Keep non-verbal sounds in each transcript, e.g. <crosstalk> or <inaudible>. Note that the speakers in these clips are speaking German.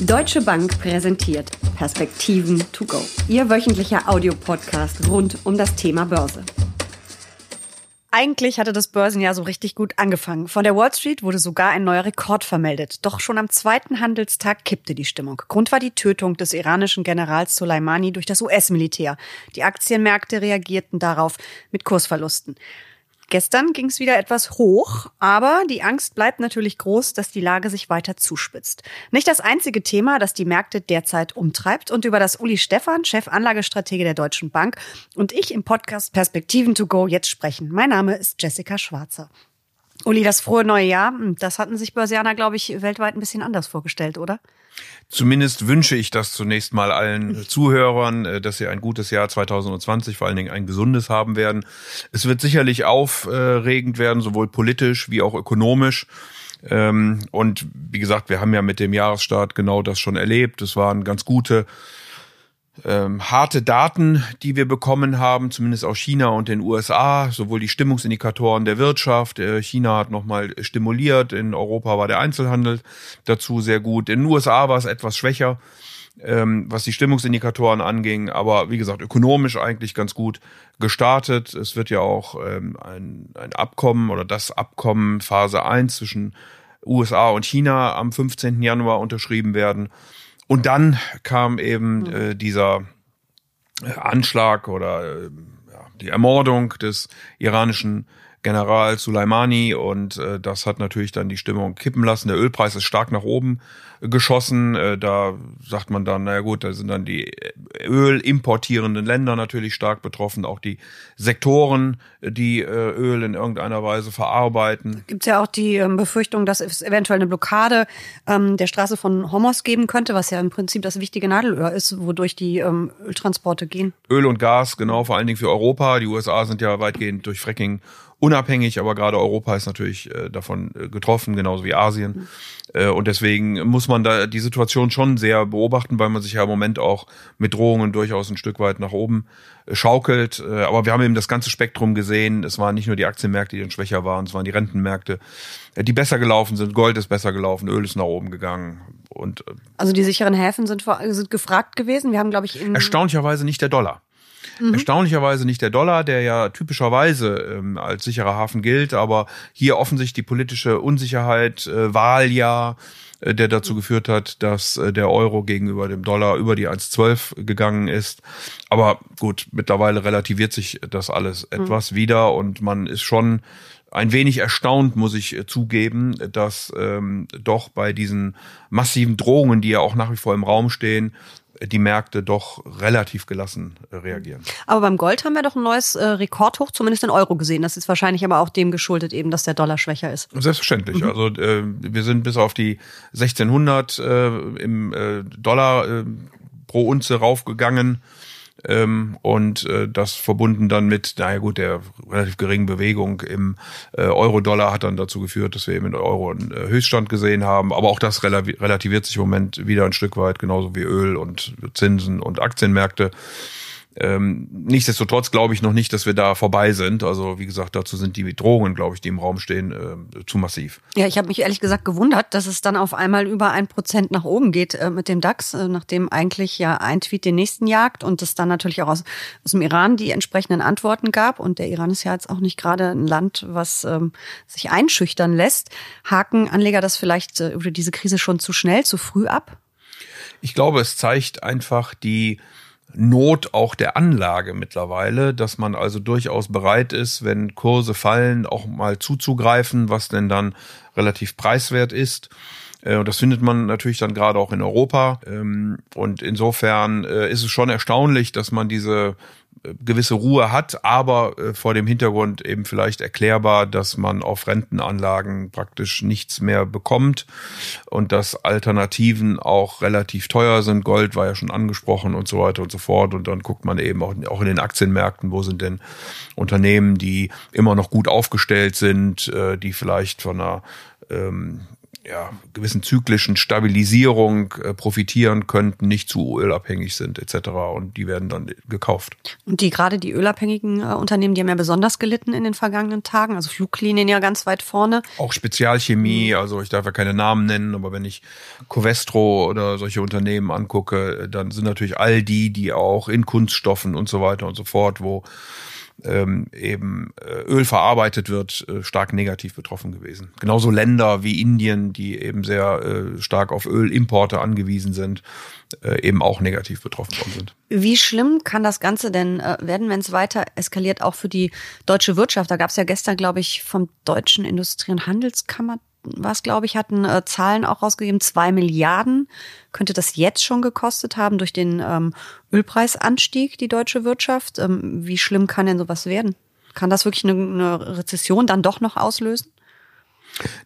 Deutsche Bank präsentiert Perspektiven to go. Ihr wöchentlicher Audiopodcast rund um das Thema Börse. Eigentlich hatte das Börsenjahr so richtig gut angefangen. Von der Wall Street wurde sogar ein neuer Rekord vermeldet. Doch schon am zweiten Handelstag kippte die Stimmung. Grund war die Tötung des iranischen Generals Soleimani durch das US-Militär. Die Aktienmärkte reagierten darauf mit Kursverlusten. Gestern ging es wieder etwas hoch, aber die Angst bleibt natürlich groß, dass die Lage sich weiter zuspitzt. Nicht das einzige Thema, das die Märkte derzeit umtreibt und über das Uli Stephan, Chefanlagestratege der Deutschen Bank und ich im Podcast Perspektiven to go jetzt sprechen. Mein Name ist Jessica Schwarzer. Uli, das frohe neue Jahr, das hatten sich Börsianer, glaube ich, weltweit ein bisschen anders vorgestellt, oder? Zumindest wünsche ich das zunächst mal allen Zuhörern, äh, dass sie ein gutes Jahr 2020, vor allen Dingen ein gesundes haben werden. Es wird sicherlich aufregend werden, sowohl politisch wie auch ökonomisch. Ähm, und wie gesagt, wir haben ja mit dem Jahresstart genau das schon erlebt. Es waren ganz gute ähm, harte Daten, die wir bekommen haben, zumindest aus China und den USA, sowohl die Stimmungsindikatoren der Wirtschaft. Äh, China hat nochmal stimuliert, in Europa war der Einzelhandel dazu sehr gut. In den USA war es etwas schwächer, ähm, was die Stimmungsindikatoren anging, aber wie gesagt, ökonomisch eigentlich ganz gut gestartet. Es wird ja auch ähm, ein, ein Abkommen oder das Abkommen Phase 1 zwischen USA und China am 15. Januar unterschrieben werden. Und dann kam eben hm. äh, dieser äh, Anschlag oder äh, die Ermordung des iranischen General Soleimani und äh, das hat natürlich dann die Stimmung kippen lassen. Der Ölpreis ist stark nach oben geschossen. Äh, da sagt man dann, naja gut, da sind dann die ölimportierenden Länder natürlich stark betroffen, auch die Sektoren, die äh, Öl in irgendeiner Weise verarbeiten. Gibt es ja auch die ähm, Befürchtung, dass es eventuell eine Blockade ähm, der Straße von Homos geben könnte, was ja im Prinzip das wichtige Nadelöhr ist, wodurch die ähm, Öltransporte gehen. Öl und Gas, genau, vor allen Dingen für Europa. Die USA sind ja weitgehend durch Fracking unabhängig, aber gerade Europa ist natürlich äh, davon äh, getroffen, genauso wie Asien. Mhm. Äh, und deswegen muss man da die Situation schon sehr beobachten, weil man sich ja im Moment auch mit Drohungen durchaus ein Stück weit nach oben äh, schaukelt. Äh, aber wir haben eben das ganze Spektrum gesehen. Es waren nicht nur die Aktienmärkte, die dann schwächer waren, es waren die Rentenmärkte, äh, die besser gelaufen sind. Gold ist besser gelaufen, Öl ist nach oben gegangen. Und, also die sicheren Häfen sind, sind gefragt gewesen. Wir haben, glaube ich, in erstaunlicherweise nicht der Dollar. Mhm. Erstaunlicherweise nicht der Dollar, der ja typischerweise ähm, als sicherer Hafen gilt, aber hier offensichtlich die politische Unsicherheit, äh, Wahljahr, der dazu geführt hat, dass äh, der Euro gegenüber dem Dollar über die 1,12 gegangen ist. Aber gut, mittlerweile relativiert sich das alles mhm. etwas mhm. wieder und man ist schon ein wenig erstaunt, muss ich äh, zugeben, dass ähm, doch bei diesen massiven Drohungen, die ja auch nach wie vor im Raum stehen, die Märkte doch relativ gelassen äh, reagieren. Aber beim Gold haben wir doch ein neues äh, Rekordhoch, zumindest in Euro gesehen. Das ist wahrscheinlich aber auch dem geschuldet, eben, dass der Dollar schwächer ist. Selbstverständlich. Mhm. Also äh, wir sind bis auf die 1600 äh, im äh, Dollar äh, pro Unze raufgegangen. Ähm, und äh, das verbunden dann mit, naja gut, der relativ geringen Bewegung im äh, Euro-Dollar hat dann dazu geführt, dass wir eben in Euro einen äh, Höchststand gesehen haben. Aber auch das relativiert sich im Moment wieder ein Stück weit, genauso wie Öl und Zinsen und Aktienmärkte. Ähm, nichtsdestotrotz glaube ich noch nicht, dass wir da vorbei sind. Also wie gesagt, dazu sind die Drohungen, glaube ich, die im Raum stehen, äh, zu massiv. Ja, ich habe mich ehrlich gesagt gewundert, dass es dann auf einmal über ein Prozent nach oben geht äh, mit dem DAX, äh, nachdem eigentlich ja ein Tweet den nächsten jagt und es dann natürlich auch aus, aus dem Iran die entsprechenden Antworten gab. Und der Iran ist ja jetzt auch nicht gerade ein Land, was ähm, sich einschüchtern lässt. Haken Anleger das vielleicht äh, über diese Krise schon zu schnell, zu früh ab? Ich glaube, es zeigt einfach die Not auch der Anlage mittlerweile, dass man also durchaus bereit ist, wenn Kurse fallen, auch mal zuzugreifen, was denn dann relativ preiswert ist. Äh, und das findet man natürlich dann gerade auch in Europa. Ähm, und insofern äh, ist es schon erstaunlich, dass man diese gewisse Ruhe hat, aber äh, vor dem Hintergrund eben vielleicht erklärbar, dass man auf Rentenanlagen praktisch nichts mehr bekommt und dass Alternativen auch relativ teuer sind. Gold war ja schon angesprochen und so weiter und so fort. Und dann guckt man eben auch, auch in den Aktienmärkten, wo sind denn Unternehmen, die immer noch gut aufgestellt sind, äh, die vielleicht von einer ähm, ja, gewissen zyklischen Stabilisierung äh, profitieren könnten, nicht zu ölabhängig sind etc. Und die werden dann gekauft. Und die gerade die ölabhängigen äh, Unternehmen, die haben ja besonders gelitten in den vergangenen Tagen. Also Fluglinien ja ganz weit vorne. Auch Spezialchemie, also ich darf ja keine Namen nennen, aber wenn ich Covestro oder solche Unternehmen angucke, dann sind natürlich all die, die auch in Kunststoffen und so weiter und so fort, wo ähm, eben äh, Öl verarbeitet wird, äh, stark negativ betroffen gewesen. Genauso Länder wie Indien, die eben sehr äh, stark auf Ölimporte angewiesen sind, äh, eben auch negativ betroffen worden sind. Wie schlimm kann das Ganze denn äh, werden, wenn es weiter eskaliert, auch für die deutsche Wirtschaft? Da gab es ja gestern, glaube ich, vom Deutschen Industrie- und Handelskammer was, glaube ich, hatten äh, Zahlen auch rausgegeben, zwei Milliarden könnte das jetzt schon gekostet haben durch den ähm, Ölpreisanstieg, die deutsche Wirtschaft. Ähm, wie schlimm kann denn sowas werden? Kann das wirklich eine, eine Rezession dann doch noch auslösen?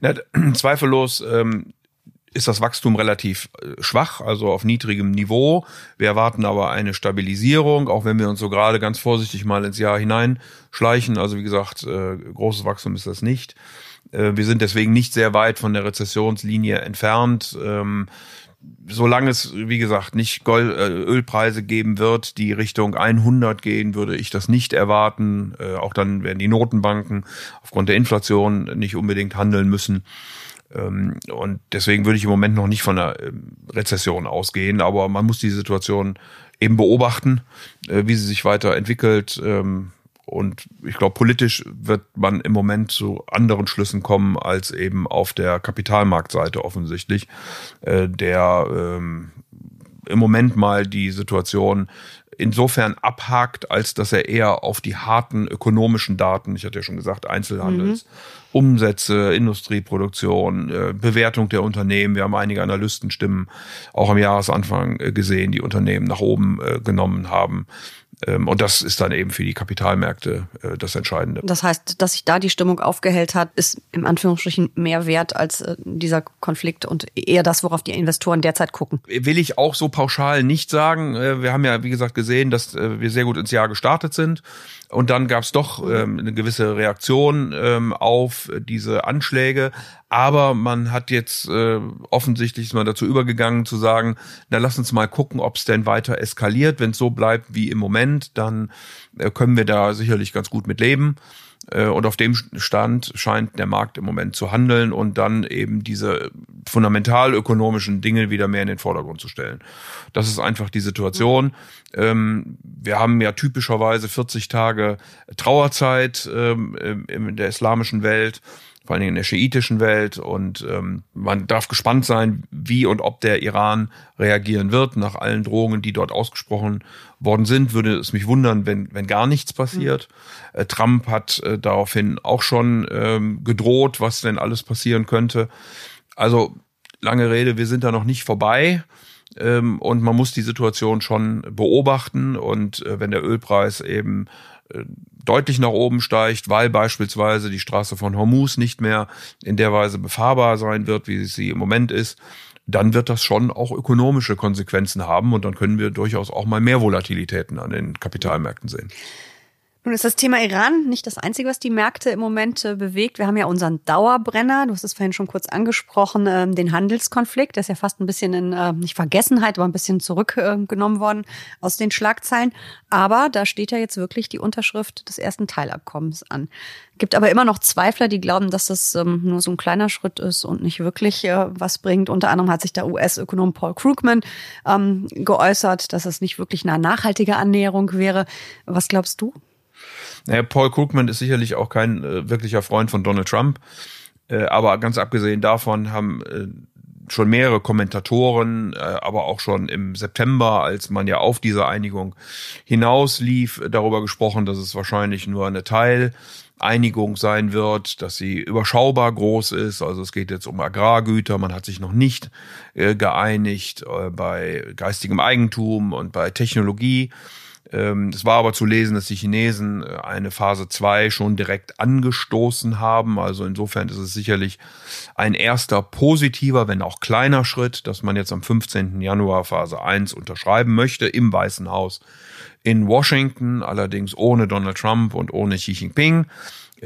Na, <clears throat> zweifellos ähm, ist das Wachstum relativ äh, schwach, also auf niedrigem Niveau. Wir erwarten aber eine Stabilisierung, auch wenn wir uns so gerade ganz vorsichtig mal ins Jahr hineinschleichen. Also wie gesagt, äh, großes Wachstum ist das nicht. Äh, wir sind deswegen nicht sehr weit von der Rezessionslinie entfernt. Ähm, solange es, wie gesagt, nicht äh, Ölpreise geben wird, die Richtung 100 gehen, würde ich das nicht erwarten. Äh, auch dann werden die Notenbanken aufgrund der Inflation nicht unbedingt handeln müssen. Ähm, und deswegen würde ich im Moment noch nicht von einer ähm, Rezession ausgehen, aber man muss die Situation eben beobachten, wie sie sich weiterentwickelt. Ähm, und ich glaube, politisch wird man im Moment zu anderen Schlüssen kommen als eben auf der Kapitalmarktseite offensichtlich, äh, der ähm, im Moment mal die Situation insofern abhakt, als dass er eher auf die harten ökonomischen Daten, ich hatte ja schon gesagt, Einzelhandels, mhm. Umsätze, Industrieproduktion, äh, Bewertung der Unternehmen. Wir haben einige Analystenstimmen auch am Jahresanfang äh, gesehen, die Unternehmen nach oben äh, genommen haben. Ähm, und das ist dann eben für die Kapitalmärkte äh, das Entscheidende. Das heißt, dass sich da die Stimmung aufgehellt hat, ist im Anführungsstrichen mehr wert als äh, dieser Konflikt und eher das, worauf die Investoren derzeit gucken. Will ich auch so pauschal nicht sagen. Äh, wir haben ja, wie gesagt, gesehen, dass wir sehr gut ins Jahr gestartet sind. Und dann gab es doch ähm, eine gewisse Reaktion ähm, auf diese Anschläge. Aber man hat jetzt äh, offensichtlich ist man dazu übergegangen zu sagen, na lass uns mal gucken, ob es denn weiter eskaliert. Wenn es so bleibt wie im Moment, dann äh, können wir da sicherlich ganz gut mit leben. Äh, und auf dem Stand scheint der Markt im Moment zu handeln und dann eben diese fundamental ökonomischen Dinge wieder mehr in den Vordergrund zu stellen. Das ist einfach die Situation. Ähm, wir haben ja typischerweise 40 Tage Trauerzeit ähm, in der islamischen Welt vor allen Dingen in der schiitischen Welt. Und ähm, man darf gespannt sein, wie und ob der Iran reagieren wird. Nach allen Drohungen, die dort ausgesprochen worden sind, würde es mich wundern, wenn, wenn gar nichts passiert. Mhm. Äh, Trump hat äh, daraufhin auch schon ähm, gedroht, was denn alles passieren könnte. Also lange Rede, wir sind da noch nicht vorbei. Ähm, und man muss die Situation schon beobachten. Und äh, wenn der Ölpreis eben deutlich nach oben steigt, weil beispielsweise die Straße von Hormuz nicht mehr in der Weise befahrbar sein wird, wie sie im Moment ist, dann wird das schon auch ökonomische Konsequenzen haben und dann können wir durchaus auch mal mehr Volatilitäten an den Kapitalmärkten sehen. Nun ist das Thema Iran nicht das Einzige, was die Märkte im Moment äh, bewegt. Wir haben ja unseren Dauerbrenner, du hast es vorhin schon kurz angesprochen, äh, den Handelskonflikt. Der ist ja fast ein bisschen in, äh, nicht Vergessenheit, aber ein bisschen zurückgenommen worden aus den Schlagzeilen. Aber da steht ja jetzt wirklich die Unterschrift des ersten Teilabkommens an. Gibt aber immer noch Zweifler, die glauben, dass das ähm, nur so ein kleiner Schritt ist und nicht wirklich äh, was bringt. Unter anderem hat sich der US-Ökonom Paul Krugman ähm, geäußert, dass es nicht wirklich eine nachhaltige Annäherung wäre. Was glaubst du? Naja, Paul Krugman ist sicherlich auch kein äh, wirklicher Freund von Donald Trump. Äh, aber ganz abgesehen davon haben äh, schon mehrere Kommentatoren, äh, aber auch schon im September, als man ja auf diese Einigung hinaus lief, darüber gesprochen, dass es wahrscheinlich nur eine Teileinigung sein wird, dass sie überschaubar groß ist. Also es geht jetzt um Agrargüter. Man hat sich noch nicht äh, geeinigt äh, bei geistigem Eigentum und bei Technologie. Ähm, es war aber zu lesen, dass die Chinesen äh, eine Phase 2 schon direkt angestoßen haben. Also insofern ist es sicherlich ein erster positiver, wenn auch kleiner Schritt, dass man jetzt am 15. Januar Phase 1 unterschreiben möchte im Weißen Haus in Washington, allerdings ohne Donald Trump und ohne Xi Jinping.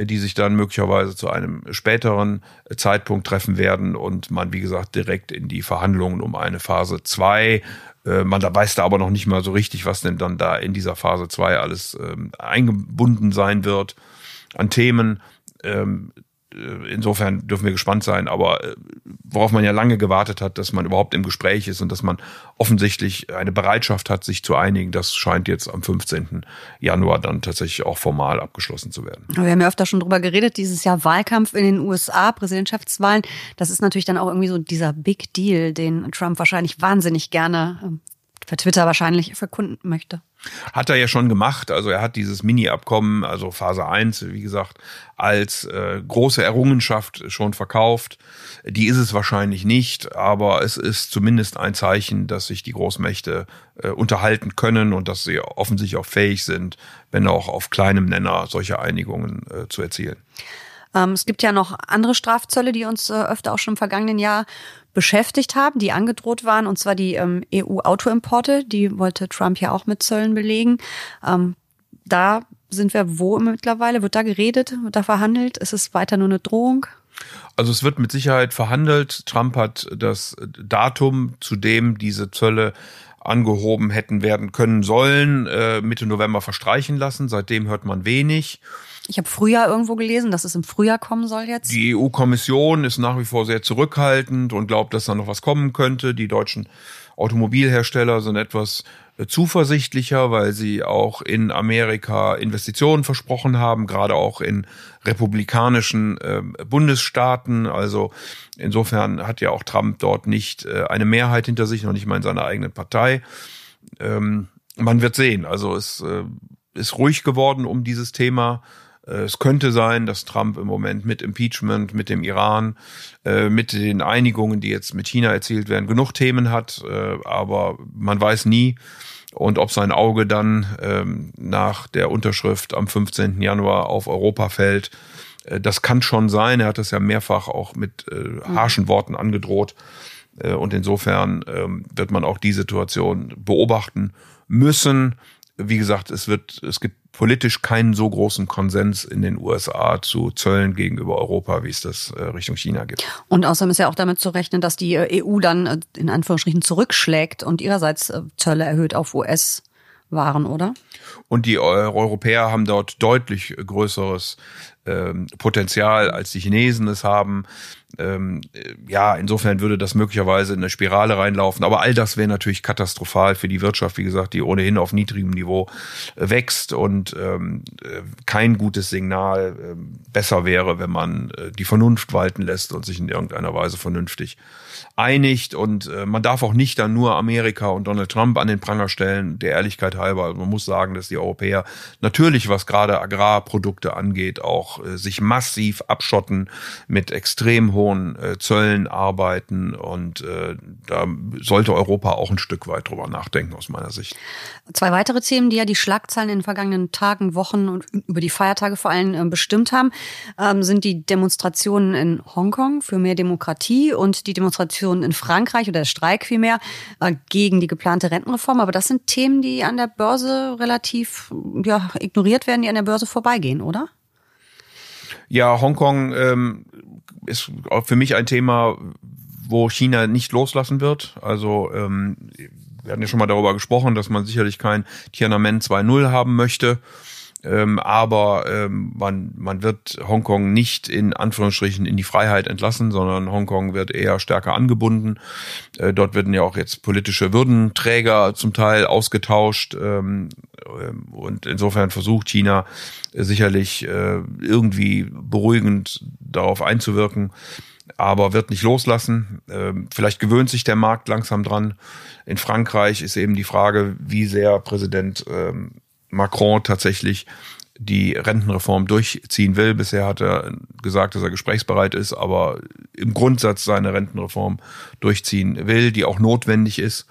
Die sich dann möglicherweise zu einem späteren Zeitpunkt treffen werden und man, wie gesagt, direkt in die Verhandlungen um eine Phase 2 äh, man da weiß da aber noch nicht mal so richtig, was denn dann da in dieser Phase 2 alles ähm, eingebunden sein wird an Themen. Ähm, äh, insofern dürfen wir gespannt sein, aber äh, worauf man ja lange gewartet hat, dass man überhaupt im Gespräch ist und dass man offensichtlich eine Bereitschaft hat, sich zu einigen, das scheint jetzt am 15. Januar dann tatsächlich auch formal abgeschlossen zu werden. Wir haben ja öfter schon drüber geredet, dieses Jahr Wahlkampf in den USA, Präsidentschaftswahlen, das ist natürlich dann auch irgendwie so dieser Big Deal, den Trump wahrscheinlich wahnsinnig gerne per Twitter wahrscheinlich verkunden möchte. Hat er ja schon gemacht. Also er hat dieses Mini-Abkommen, also Phase 1, wie gesagt, als äh, große Errungenschaft schon verkauft. Die ist es wahrscheinlich nicht, aber es ist zumindest ein Zeichen, dass sich die Großmächte äh, unterhalten können und dass sie offensichtlich auch fähig sind, wenn auch auf kleinem Nenner solche Einigungen äh, zu erzielen. Ähm, es gibt ja noch andere Strafzölle, die uns äh, öfter auch schon im vergangenen Jahr beschäftigt haben, die angedroht waren, und zwar die ähm, EU-Autoimporte. Die wollte Trump ja auch mit Zöllen belegen. Ähm, da sind wir wo mittlerweile? Wird da geredet? Wird da verhandelt? Ist es weiter nur eine Drohung? Also es wird mit Sicherheit verhandelt. Trump hat das Datum, zu dem diese Zölle angehoben hätten werden können sollen, äh, Mitte November verstreichen lassen. Seitdem hört man wenig. Ich habe Frühjahr irgendwo gelesen, dass es im Frühjahr kommen soll jetzt. Die EU-Kommission ist nach wie vor sehr zurückhaltend und glaubt, dass da noch was kommen könnte. Die deutschen Automobilhersteller sind etwas äh, zuversichtlicher, weil sie auch in Amerika Investitionen versprochen haben, gerade auch in republikanischen äh, Bundesstaaten. Also insofern hat ja auch Trump dort nicht äh, eine Mehrheit hinter sich, noch nicht mal in seiner eigenen Partei. Ähm, man wird sehen. Also es äh, ist ruhig geworden um dieses Thema. Äh, es könnte sein, dass Trump im Moment mit Impeachment, mit dem Iran, äh, mit den Einigungen, die jetzt mit China erzielt werden, genug Themen hat, äh, aber man weiß nie. Und ob sein Auge dann ähm, nach der Unterschrift am 15. Januar auf Europa fällt, das kann schon sein. Er hat das ja mehrfach auch mit harschen Worten angedroht. Und insofern ähm, wird man auch die Situation beobachten müssen wie gesagt, es wird, es gibt politisch keinen so großen Konsens in den USA zu Zöllen gegenüber Europa, wie es das äh, Richtung China gibt. Und außerdem ist ja auch damit zu rechnen, dass die äh, EU dann äh, in Anführungsstrichen zurückschlägt und ihrerseits Zölle erhöht auf US waren, oder? Und die Europäer haben dort deutlich größeres ähm, Potenzial, als die Chinesen es haben. Ähm, ja, insofern würde das möglicherweise in eine Spirale reinlaufen. Aber all das wäre natürlich katastrophal für die Wirtschaft, wie gesagt, die ohnehin auf niedrigem Niveau äh, wächst und ähm, äh, kein gutes Signal. Äh, besser wäre, wenn man äh, die Vernunft walten lässt und sich in irgendeiner Weise vernünftig einigt. Und äh, man darf auch nicht dann nur Amerika und Donald Trump an den Pranger stellen, der Ehrlichkeit halber. Also man muss sagen, dass die Europäer natürlich, was gerade Agrarprodukte angeht, auch äh, sich massiv abschotten mit extrem hohen äh, Zöllen arbeiten. Und äh, da sollte Europa auch ein Stück weit drüber nachdenken, aus meiner Sicht. Zwei weitere Themen, die ja die Schlagzeilen in den vergangenen Tagen, Wochen und über die Feiertage vor allem äh, bestimmt haben, ähm, sind die Demonstrationen in Hongkong für mehr Demokratie und die Demonstrationen in Frankreich oder der Streik vielmehr äh, gegen die geplante Rentenreform. Aber das sind Themen, die an der Börse relativ ja, ignoriert werden, die an der Börse vorbeigehen, oder? Ja, Hongkong ähm, ist auch für mich ein Thema, wo China nicht loslassen wird. Also ähm, wir hatten ja schon mal darüber gesprochen, dass man sicherlich kein Tiananmen 2.0 haben möchte. Ähm, aber ähm, man, man wird Hongkong nicht in Anführungsstrichen in die Freiheit entlassen, sondern Hongkong wird eher stärker angebunden. Äh, dort werden ja auch jetzt politische Würdenträger zum Teil ausgetauscht. Ähm, ähm und insofern versucht China äh, sicherlich äh, irgendwie beruhigend darauf einzuwirken aber wird nicht loslassen. Ähm, vielleicht gewöhnt sich der Markt langsam dran. In Frankreich ist eben die Frage, wie sehr Präsident ähm, Macron tatsächlich die Rentenreform durchziehen will. Bisher hat er gesagt, dass er gesprächsbereit ist, aber im Grundsatz seine Rentenreform durchziehen will, die auch notwendig ist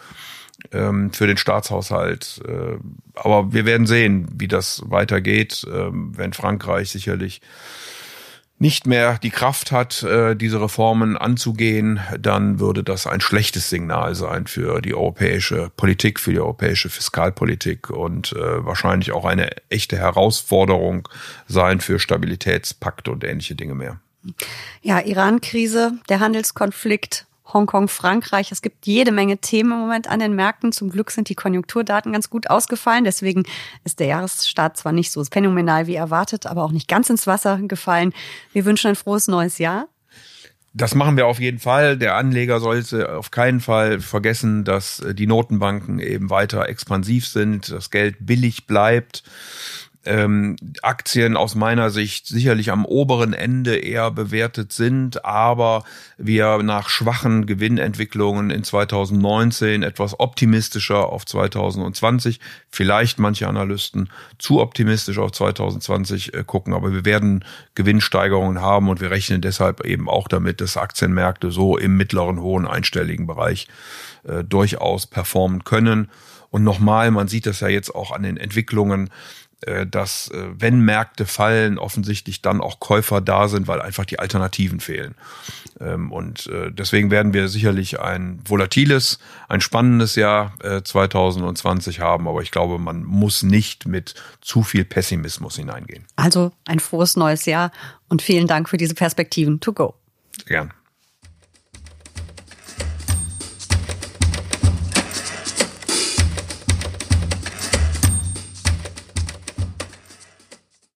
ähm, für den Staatshaushalt. Äh, aber wir werden sehen, wie das weitergeht, ähm, wenn Frankreich sicherlich nicht mehr die Kraft hat, äh, diese Reformen anzugehen, dann würde das ein schlechtes Signal sein für die europäische Politik, für die europäische Fiskalpolitik und äh, wahrscheinlich auch eine echte Herausforderung sein für Stabilitätspakt und ähnliche Dinge mehr. Ja, Iran-Krise, der Handelskonflikt, Hongkong, Frankreich. Es gibt jede Menge Themen im Moment an den Märkten. Zum Glück sind die Konjunkturdaten ganz gut ausgefallen. Deswegen ist der Jahresstart zwar nicht so phänomenal wie erwartet, aber auch nicht ganz ins Wasser gefallen. Wir wünschen ein frohes neues Jahr. Das machen wir auf jeden Fall. Der Anleger sollte auf keinen Fall vergessen, dass die Notenbanken eben weiter expansiv sind, das Geld billig bleibt ähm, Aktien aus meiner Sicht sicherlich am oberen Ende eher bewertet sind, aber wir nach schwachen Gewinnentwicklungen in 2019 etwas optimistischer auf 2020, vielleicht manche Analysten zu optimistisch auf 2020 äh, gucken, aber wir werden Gewinnsteigerungen haben und wir rechnen deshalb eben auch damit, dass Aktienmärkte so im mittleren, hohen einstelligen Bereich äh, durchaus performen können. Und nochmal, man sieht das ja jetzt auch an den Entwicklungen, dass äh, wenn Märkte fallen, offensichtlich dann auch Käufer da sind, weil einfach die Alternativen fehlen. Ähm, und äh, deswegen werden wir sicherlich ein volatiles, ein spannendes Jahr 2020 haben, aber ich glaube, man muss nicht mit zu viel Pessimismus hineingehen. Also ein frohes neues Jahr und vielen Dank für diese Perspektiven to go. Gern.